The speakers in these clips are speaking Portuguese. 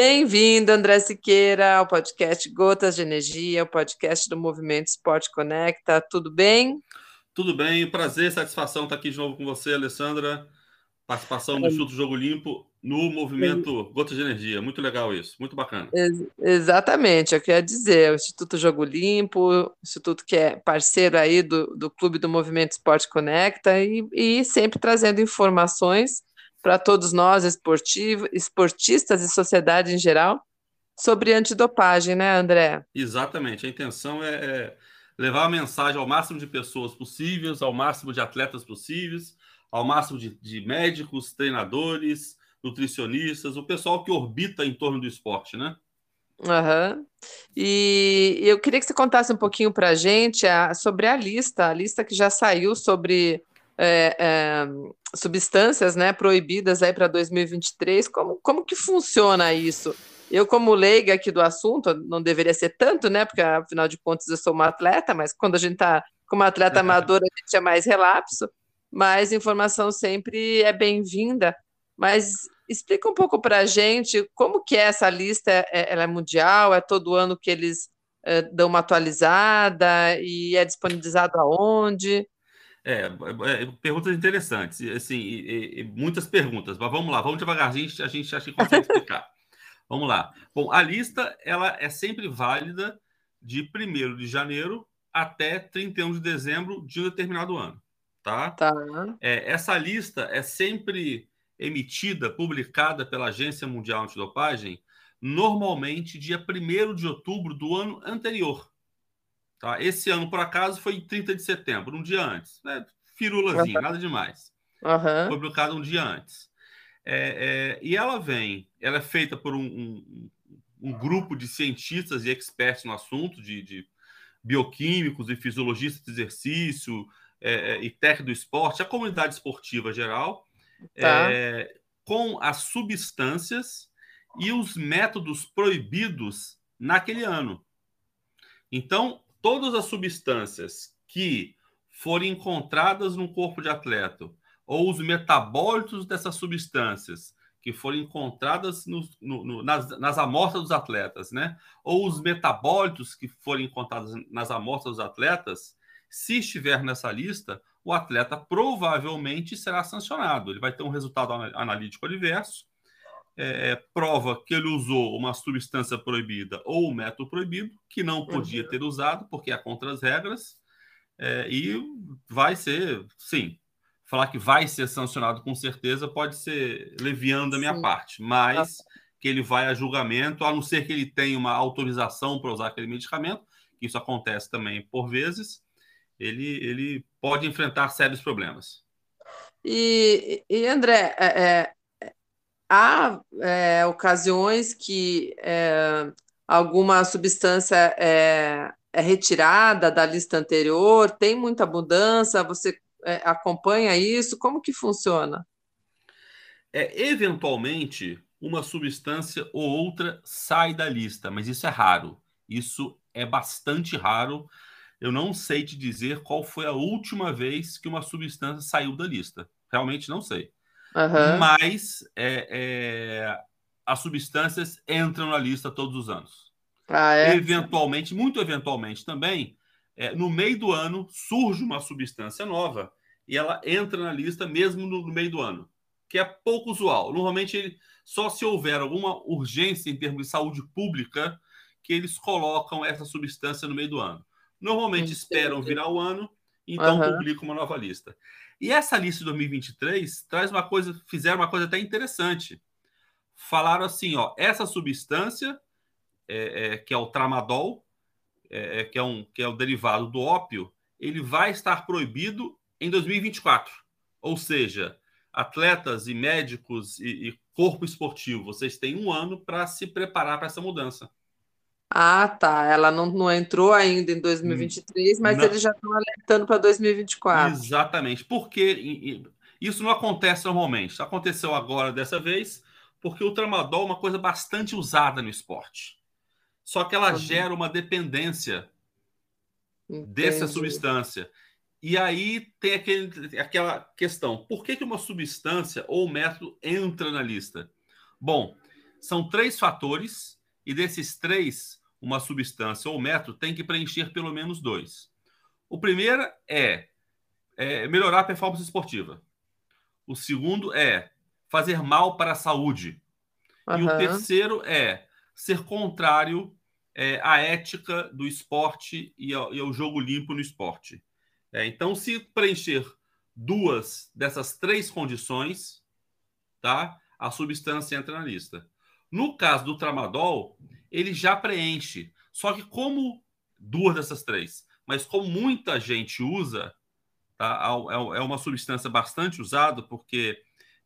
Bem-vindo, André Siqueira, ao podcast Gotas de Energia, o podcast do Movimento Esporte Conecta. Tudo bem? Tudo bem, prazer, satisfação estar aqui de novo com você, Alessandra. Participação do Instituto Jogo Limpo no movimento Gotas de Energia. Muito legal isso, muito bacana. Ex exatamente, eu queria dizer, o Instituto Jogo Limpo, instituto que é parceiro aí do, do Clube do Movimento Esporte Conecta e, e sempre trazendo informações para todos nós, esportivo, esportistas e sociedade em geral, sobre antidopagem, né, André? Exatamente. A intenção é, é levar a mensagem ao máximo de pessoas possíveis, ao máximo de atletas possíveis, ao máximo de, de médicos, treinadores, nutricionistas, o pessoal que orbita em torno do esporte, né? Uhum. E eu queria que você contasse um pouquinho para a gente sobre a lista, a lista que já saiu sobre é, é, substâncias né, proibidas aí para 2023. Como, como que funciona isso? Eu, como leiga aqui do assunto, não deveria ser tanto, né? Porque afinal de contas eu sou uma atleta, mas quando a gente está como atleta amadora, a gente é mais relapso, mas informação sempre é bem-vinda. Mas explica um pouco para a gente como que é essa lista, é, ela é mundial, é todo ano que eles é, dão uma atualizada e é disponibilizado aonde? É, é, é, perguntas interessantes, assim, e, e, muitas perguntas, mas vamos lá, vamos devagarzinho, a gente acha que consegue explicar. vamos lá. Bom, a lista, ela é sempre válida de 1 de janeiro até 31 de dezembro de um determinado ano, tá? Tá. É, essa lista é sempre emitida, publicada pela Agência Mundial Antidopagem, normalmente dia 1 de outubro do ano anterior. Tá? Esse ano, por acaso, foi 30 de setembro, um dia antes. Né? Firulazinho, uhum. nada demais. Uhum. Foi publicado um dia antes. É, é, e ela vem, ela é feita por um, um, um grupo de cientistas e experts no assunto, de, de bioquímicos e fisiologistas de exercício é, é e técnico do esporte, a comunidade esportiva geral, tá. É, com as substâncias e os métodos proibidos naquele ano. Então, todas as substâncias que forem encontradas no corpo de atleta ou os metabólitos dessas substâncias que forem encontradas no, no, no, nas, nas amostras dos atletas, né? Ou os metabólitos que forem encontrados nas amostras dos atletas, se estiver nessa lista, o atleta provavelmente será sancionado. Ele vai ter um resultado analítico adverso é, é, prova que ele usou uma substância proibida ou um método proibido, que não podia ter usado, porque é contra as regras, é, e vai ser, sim, falar que vai ser sancionado com certeza pode ser leviando da minha sim. parte, mas que ele vai a julgamento, a não ser que ele tenha uma autorização para usar aquele medicamento, que isso acontece também por vezes, ele, ele pode enfrentar sérios problemas. E, e André, é, é há é, ocasiões que é, alguma substância é, é, retirada da lista anterior, tem muita mudança, você é, acompanha isso? Como que funciona? É, eventualmente, uma substância ou outra sai da lista, mas isso é raro. Isso é bastante raro. Eu não sei te dizer qual foi a última vez que uma substância saiu da lista. Realmente não sei. Uhum. Mas é, é, as substâncias entram na lista todos os anos. Ah, é? Eventualmente, muito eventualmente também, é, no meio do ano surge uma substância nova e ela entra na lista mesmo no, no meio do ano, que é pouco usual. Normalmente, ele, só se houver alguma urgência em termos de saúde pública que eles colocam essa substância no meio do ano. Normalmente Entendi. esperam virar o ano, então uhum. publicam uma nova lista. E essa lista de 2023 traz uma coisa, fizeram uma coisa até interessante. Falaram assim, ó, essa substância é, é, que é o tramadol, é, é, que é um que é o derivado do ópio, ele vai estar proibido em 2024. Ou seja, atletas e médicos e, e corpo esportivo, vocês têm um ano para se preparar para essa mudança. Ah, tá. Ela não, não entrou ainda em 2023, mas Não. eles já estão alertando para 2024. Exatamente. Porque isso não acontece normalmente. Aconteceu agora dessa vez, porque o tramadol é uma coisa bastante usada no esporte. Só que ela Uhum. gera uma dependência dessa Entendi. substância. E aí tem aquele, aquela questão: por que, que uma substância ou método entra na lista? Bom, são três fatores, e desses três, uma substância ou método tem que preencher pelo menos dois. O primeiro é, é melhorar a performance esportiva. O segundo é fazer mal para a saúde. E o terceiro é ser contrário é, à ética do esporte e ao, e ao jogo limpo no esporte. É, então, se preencher duas dessas três condições, tá? A substância entra na lista. No caso do tramadol, ele já preenche. Só que como duas dessas três, mas como muita gente usa, tá? É uma substância bastante usada porque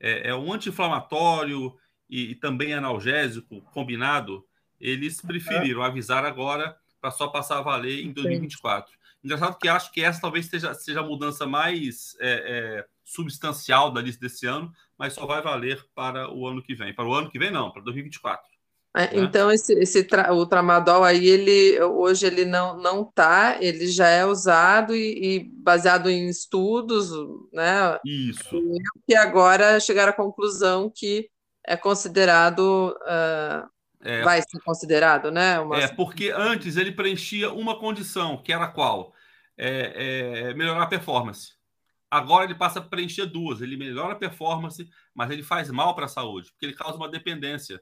é, é um anti-inflamatório e, e, também analgésico combinado. Eles preferiram avisar agora para só passar a valer em 2024. Engraçado que acho que essa talvez seja, seja a mudança mais é, é, substancial da lista desse ano, mas só vai valer para o ano que vem. Para o ano que vem, não, para 2024. É, né? Então, esse, esse tra o tramadol aí, ele, hoje ele não, não tá, ele já é usado e, e baseado em estudos, né? Isso. E agora chegaram à conclusão que é considerado. Uh, é, vai ser considerado, né? Uma... É, porque antes ele preenchia uma condição, que era qual? É, é, melhorar a performance. Agora ele passa a preencher duas. Ele melhora a performance, mas ele faz mal para a saúde, porque ele causa uma dependência.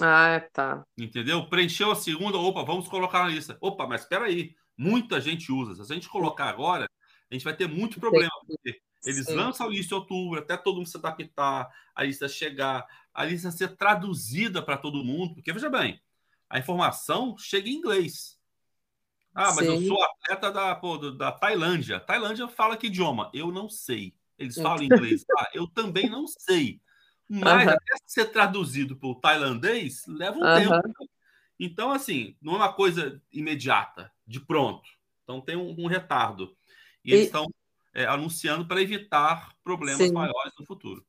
Ah, tá. Entendeu? Preencheu a segunda, opa, vamos colocar na lista. Opa, mas espera aí, muita gente usa. Se a gente colocar agora, a gente vai ter muito problema. Porque eles Sim. lançam a lista em outubro, até todo mundo se adaptar, a lista chegar, a lista ser traduzida para todo mundo. Porque, veja bem, a informação chega em inglês. Ah, mas Sim. eu sou atleta da, pô, da Tailândia. Tailândia fala que idioma? Eu não sei. Eles falam inglês. Ah, eu também não sei. Mas até ser traduzido para o tailandês leva um tempo. Então, assim, não é uma coisa imediata, de pronto. Então tem um, um retardo. E, e... eles estão é, anunciando para evitar problemas Sim. maiores no futuro.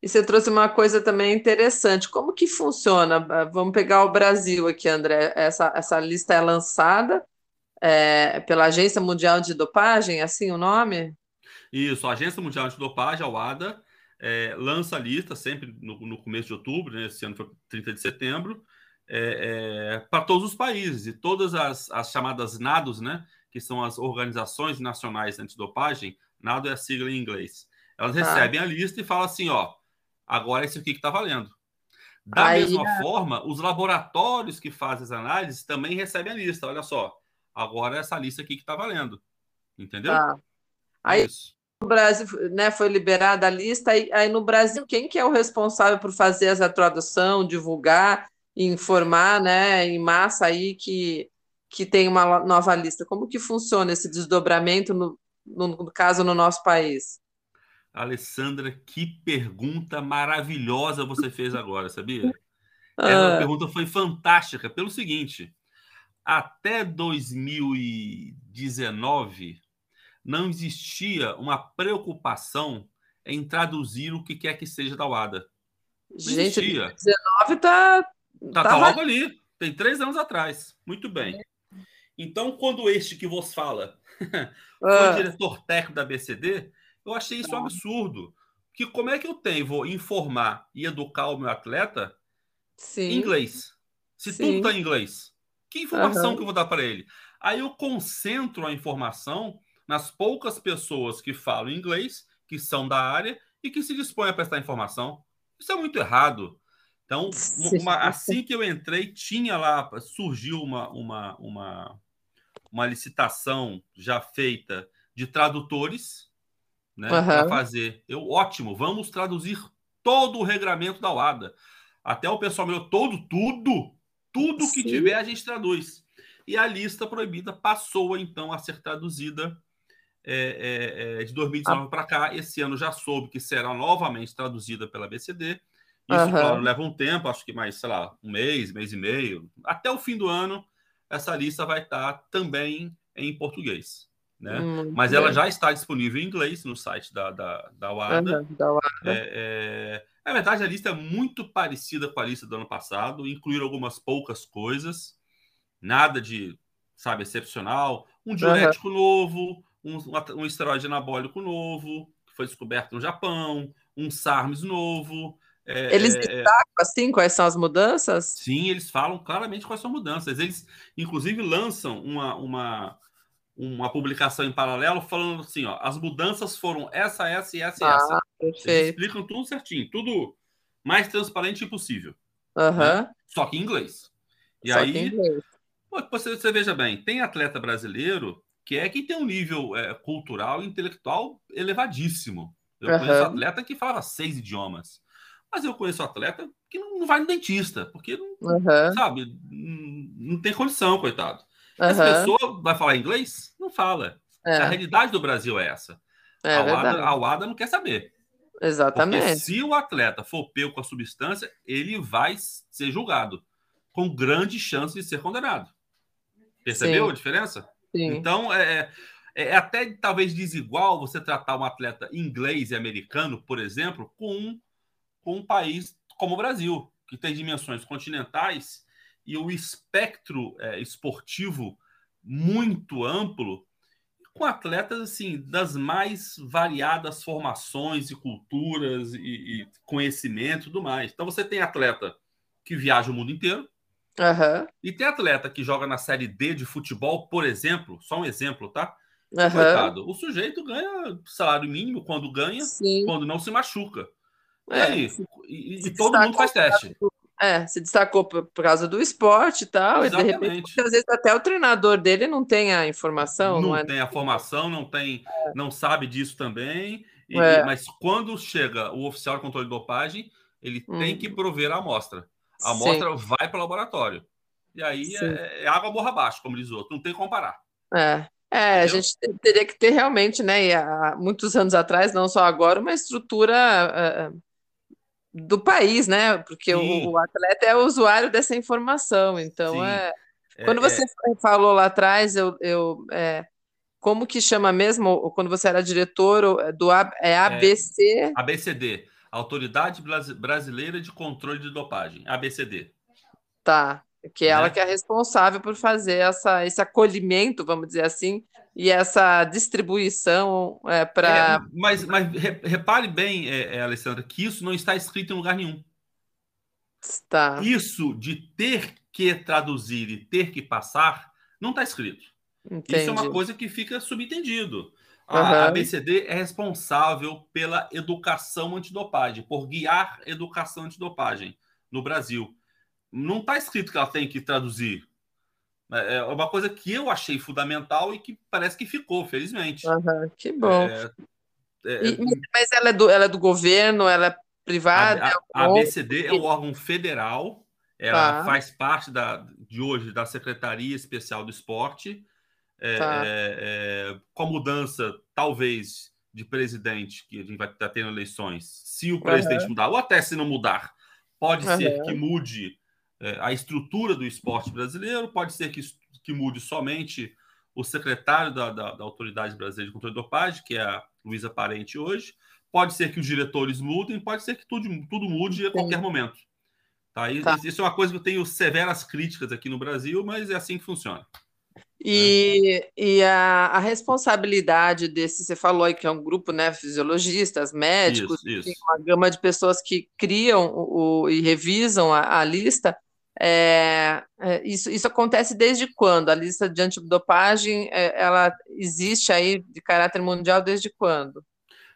E você trouxe uma coisa também interessante. Como que funciona? Vamos pegar o Brasil aqui, André. Essa, essa lista é lançada é, pela Agência Mundial de Dopagem, assim o nome? Isso, a Agência Mundial de Dopagem, a WADA, é, lança a lista sempre no, no, começo de outubro, né? esse ano foi 30 de setembro, é, é, para todos os países e todas as, as, chamadas NADOS, né? que são as organizações nacionais antidopagem, NADO é a sigla em inglês. Elas ah. recebem a lista e falam assim: ó, agora é isso aqui que está valendo. Da Aí, mesma é... forma, os laboratórios que fazem as análises também recebem a lista. Olha só, agora é essa lista aqui que está valendo. Entendeu? Tá. Aí, isso Brasil, né, foi liberada a lista, aí, aí, no Brasil, quem que é o responsável por fazer essa tradução, divulgar, informar, né, em massa aí que, que tem uma nova lista? Como que funciona esse desdobramento, no, no caso, no nosso país? Alessandra, que pergunta maravilhosa você fez agora, sabia? Essa ah. pergunta foi fantástica, pelo seguinte, até 2019 não existia uma preocupação em traduzir o que quer que seja da WADA. Não Gente, existia. 19 tá, tá, tá logo ali. Tem três anos atrás. Muito bem. Então, quando este que vos fala foi ah. diretor técnico da BCD, eu achei isso um absurdo. Que como é que eu tenho, vou informar e educar o meu atleta Sim. em inglês? Se Sim. tudo está em inglês. Que informação uhum. que eu vou dar para ele? Aí eu concentro a informação nas poucas pessoas que falam inglês, que são da área e que se dispõem a prestar informação. Isso é muito errado. Então, uma, assim que eu entrei, tinha lá, surgiu uma, uma, uma, uma licitação já feita de tradutores né, uhum. para fazer. Eu, ótimo, vamos traduzir todo o regramento da UADA. Até o pessoal meu, todo, tudo, tudo Sim. que tiver a gente traduz. E a lista proibida passou então a ser traduzida é, é, é, de 2019 ah. para cá. Esse ano já soube que será novamente traduzida pela BCD. Isso, uhum. claro, leva um tempo, acho que mais, sei lá, um mês, mês e meio. Até o fim do ano, essa lista vai estar também em português. Né? Hum, Mas ela já está disponível em inglês no site da, da, da WADA. Uhum, da WADA. É, é... Na verdade, a lista é muito parecida com a lista do ano passado, incluir algumas poucas coisas, nada de, sabe, excepcional. Um diurético uhum. novo, um, um esteroide anabólico novo, que foi descoberto no Japão, um SARMS novo. É, eles é, é. destacam assim quais são as mudanças? Sim, eles falam claramente quais são as mudanças. Eles, inclusive, lançam uma, uma, uma publicação em paralelo falando assim: ó, as mudanças foram essa, essa e essa e ah, essa. Perfeito. Eles explicam tudo certinho, tudo mais transparente possível. Uhum. Né? Só que em inglês. E Só aí, inglês. Você, você veja bem, tem atleta brasileiro que é que tem um nível é, cultural e intelectual elevadíssimo. Eu uhum. conheço atleta que fala seis idiomas. Mas eu conheço atleta que não vai no dentista, porque não, uhum. sabe, não, não, tem condição, coitado. Uhum. Essa pessoa vai falar inglês? Não fala. É. A realidade do Brasil é essa. É a, UADA, a UADA não quer saber. Exatamente. Porque se o atleta for pego com a substância, ele vai ser julgado, com grande chance de ser condenado. Percebeu Sim. a diferença? Sim. Então, é, é, é até talvez desigual você tratar um atleta inglês e americano, por exemplo, com um com um país como o Brasil, que tem dimensões continentais e o espectro é, esportivo muito amplo, com atletas assim das mais variadas formações e culturas e, e conhecimento e tudo mais. Então você tem atleta que viaja o mundo inteiro, Uhum. E tem atleta que joga na série D de futebol, por exemplo, só um exemplo, tá? Uhum. Coitado, o sujeito ganha salário mínimo quando ganha, Sim. quando não se machuca. É, e aí? E, e todo mundo faz teste. É, se destacou por, por causa do esporte e tal, Exatamente. e de repente, às vezes até o treinador dele não tem a informação. Não, não é? tem a formação, não tem, é. não sabe disso também. E, é. Mas quando chega o oficial de controle de dopagem, ele hum. tem que prover a amostra. A amostra Sim. vai para o laboratório. E aí é, é, água morra abaixo, como diz o outro, não tem que comparar. É. É, a gente teria que ter realmente, né, há muitos anos atrás, não só agora, uma estrutura uh, do país, né? Porque o, o, atleta é o usuário dessa informação. Então, é, é, quando você é... falou lá atrás, eu, eu é, como que chama mesmo? Quando você era diretor do é ABC? É, ABCD, Autoridade Brasileira de Controle de Dopagem, ABCD. Tá, que é ela né? que é responsável por fazer essa, esse acolhimento, vamos dizer assim, e essa distribuição é, para. É, mas, mas repare bem, é, é, Alessandra, que isso não está escrito em lugar nenhum. Está. Isso de ter que traduzir e ter que passar não está escrito. Entendi. Isso é uma coisa que fica subentendido. A uhum. ABCD é responsável pela educação antidopagem, por guiar educação antidopagem no Brasil. Não está escrito que ela tem que traduzir. É, é uma coisa que eu achei fundamental e que parece que ficou, felizmente. Uhum, que bom. É, é, e, mas ela é, do, ela é do governo, ela é privada? A, a, a ABCD é um órgão federal, ela tá. faz parte da, de hoje da Secretaria Especial do Esporte. É, tá. É, com a mudança, talvez, de presidente, que a gente vai estar tendo eleições, se o presidente uhum. mudar, ou até se não mudar, pode uhum. ser que mude é, a estrutura do esporte brasileiro, pode ser que, que mude somente o secretário da, da, da, Autoridade Brasileira de Controle de Dopagem, que é a Luísa Parente hoje, pode ser que os diretores mudem, pode ser que tudo, tudo mude a qualquer momento. Tá? tá. Isso é uma coisa que eu tenho severas críticas aqui no Brasil, mas é assim que funciona. E, né? e a, a, responsabilidade desse, você falou aí que é um grupo, né, fisiologistas, médicos, isso, isso. uma gama de pessoas que criam o, o e revisam a, a lista, é, é, isso, isso acontece desde quando? A lista de antidopagem, é, ela existe aí de caráter mundial desde quando?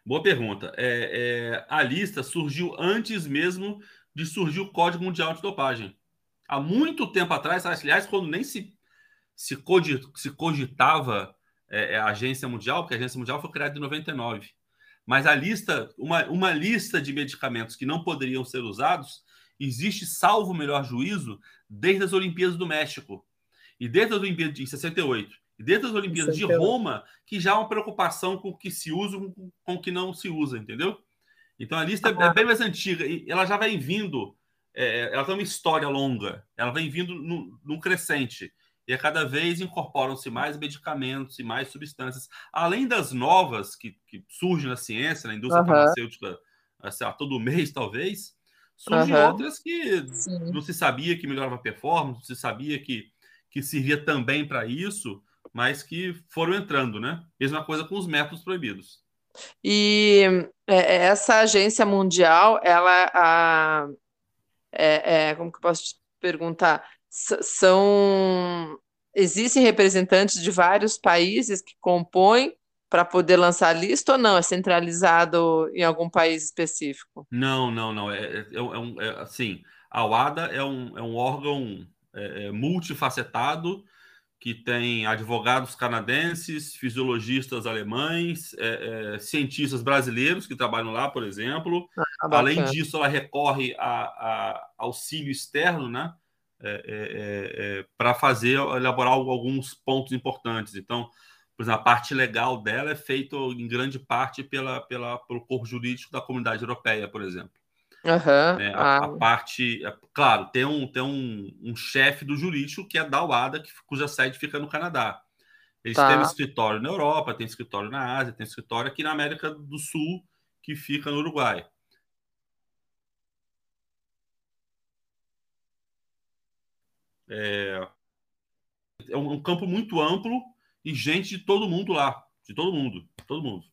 Boa pergunta. É, é, a lista surgiu antes mesmo de surgir o Código Mundial Antidopagem. Há muito tempo atrás, aliás, quando nem se, se, cogitava é, a Agência Mundial, porque a Agência Mundial foi criada em 99. Mas a lista, uma, uma lista de medicamentos que não poderiam ser usados, existe, salvo o melhor juízo, desde as Olimpíadas do México. E desde as Olimpíadas de 68. E desde as Olimpíadas 68. de Roma, que já há uma preocupação com o que se usa com o que não se usa, entendeu? Então a lista é bem mais antiga e ela já vem vindo, é, ela tem uma história longa, ela vem vindo num, num crescente e a cada vez incorporam-se mais medicamentos e mais substâncias, além das novas que, que surgem na ciência, na indústria uhum. farmacêutica, lá, todo mês talvez, surgem uhum. outras que Sim. não se sabia que melhorava a performance, não se sabia que, que servia também para isso, mas que foram entrando, né? Mesma coisa com os métodos proibidos. E é, é, essa agência mundial, ela a, é, é, como que eu posso te perguntar? São existem representantes de vários países que compõem para poder lançar a lista ou não? É centralizado em algum país específico? Não, não, não. É, é, é um, é assim, a WADA é um, é um órgão é, multifacetado que tem advogados canadenses, fisiologistas alemães, é, é, cientistas brasileiros que trabalham lá, por exemplo. Ah, Além disso, ela recorre a, a auxílio externo, né? É, é, é, é para fazer, elaborar alguns pontos importantes. Então, por exemplo, a parte legal dela é feita em grande parte pela, pela, pelo corpo jurídico da comunidade europeia, por exemplo. Uhum, né? a, ah. a, parte, é, claro, tem um, tem um, um chefe do jurídico que é da UADA, que, cuja sede fica no Canadá. Eles tá. têm um escritório na Europa, tem escritório na Ásia, tem escritório aqui na América do Sul, que fica no Uruguai. É, é um, um campo muito amplo e gente de todo mundo lá, de todo mundo, todo mundo.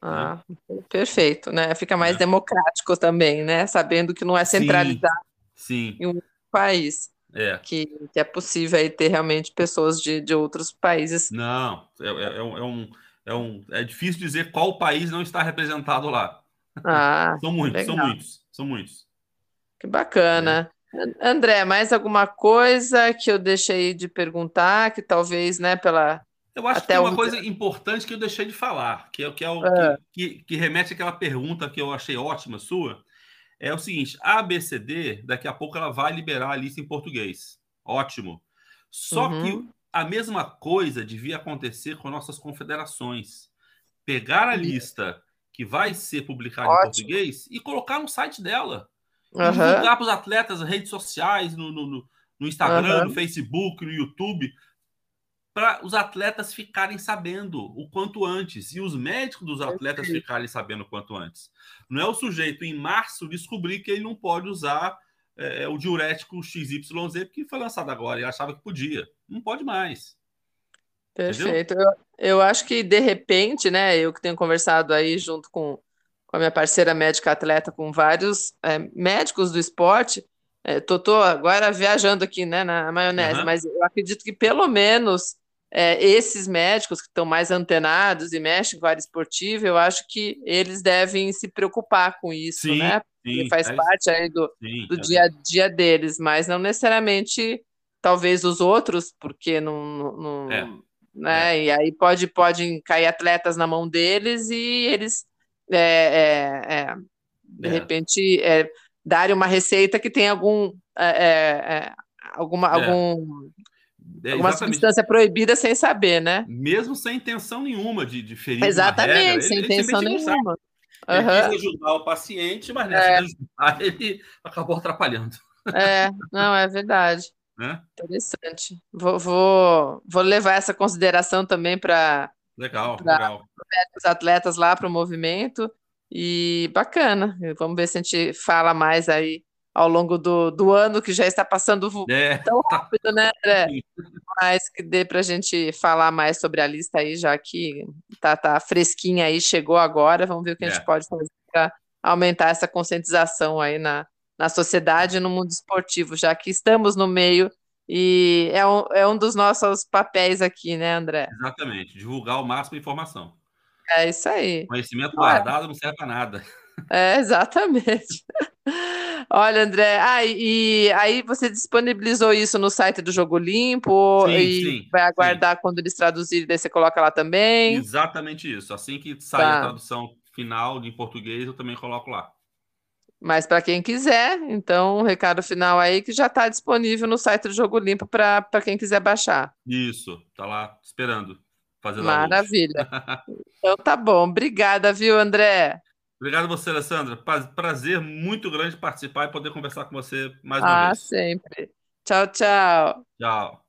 Ah, né? perfeito, né? Fica mais é. democrático também, né? Sabendo que não é centralizado sim, sim. em um país. É. Que, que, é possível aí ter realmente pessoas de, de outros países. Não, é, é, é, um, é, um, é difícil dizer qual país não está representado lá. Ah, são muitos, legal. são muitos, são muitos. Que bacana. André, mais alguma coisa que eu deixei de perguntar, que talvez, né, pela, eu acho Até que tem uma coisa importante que eu deixei de falar, que é, que, é o, é. Que, que, que, remete àquela pergunta que eu achei ótima sua. É o seguinte: a ABCD, daqui a pouco ela vai liberar a lista em português. Ótimo. Só uhum. que a mesma coisa devia acontecer com nossas confederações. Pegar a lista que vai ser publicada Ótimo. em português e colocar no site dela. Uhum. Divulgar para os atletas nas redes sociais, no, no, no Instagram, uhum. no Facebook, no YouTube, para os atletas ficarem sabendo o quanto antes e os médicos dos atletas ficarem sabendo o quanto antes. Não é o sujeito em março descobrir que ele não pode usar é, o diurético XYZ porque foi lançado agora e achava que podia. Não pode mais. Perfeito. Eu, eu, acho que de repente, né, eu que tenho conversado aí junto com, com a minha parceira médica atleta, com vários é, médicos do esporte, é, tô, tô, agora viajando aqui, né, na maionese, uhum. mas eu acredito que pelo menos é, esses médicos que estão mais antenados e mexem com a área esportiva, eu acho que eles devem se preocupar com isso, sim, né? Porque sim, faz é, parte aí do, sim, do é dia a dia deles, mas não necessariamente talvez os outros, porque não, não é, né? É. E aí pode pode cair atletas na mão deles e eles é, de repente darem uma receita que tem algum alguma algum é, uma substância proibida sem saber, né? Mesmo sem intenção nenhuma de, de ferir Exatamente, regra, sem ele, intenção ele nenhuma. Ele uhum. quis ajudar o paciente, mas nessa é. ajudar, ele acabou atrapalhando. É, não, é verdade. É? Interessante. Vou, vou, vou levar essa consideração também para legal, legal. os atletas lá para o movimento. E bacana. Vamos ver se a gente fala mais aí ao longo do, do ano, que já está passando é. tão rápido, né, André? Mas que dê para a gente falar mais sobre a lista aí, já que tá, tá fresquinha aí, chegou agora. Vamos ver o que é. a gente é. pode fazer para aumentar essa conscientização aí na, na sociedade e no mundo esportivo, já que estamos no meio e é um, é um dos nossos papéis aqui, né, André? Exatamente, divulgar o máximo de informação. É isso aí. Conhecimento guardado não serve para nada. É, exatamente. Olha, André, ah, e aí você disponibilizou isso no site do Jogo Limpo sim, e sim, vai aguardar sim. quando eles traduzirem, daí você coloca lá também? Exatamente isso. Assim que sair tá. a tradução final em português, eu também coloco lá. Mas para quem quiser, então, um recado final aí que já está disponível no site do Jogo Limpo para quem quiser baixar. Isso, tá lá esperando. Fazer Maravilha. então tá bom. Obrigada, viu, André? Obrigado a você, Alessandra. Prazer muito grande participar e poder conversar com você mais uma ah, vez. Ah, sempre. Tchau, tchau. Tchau.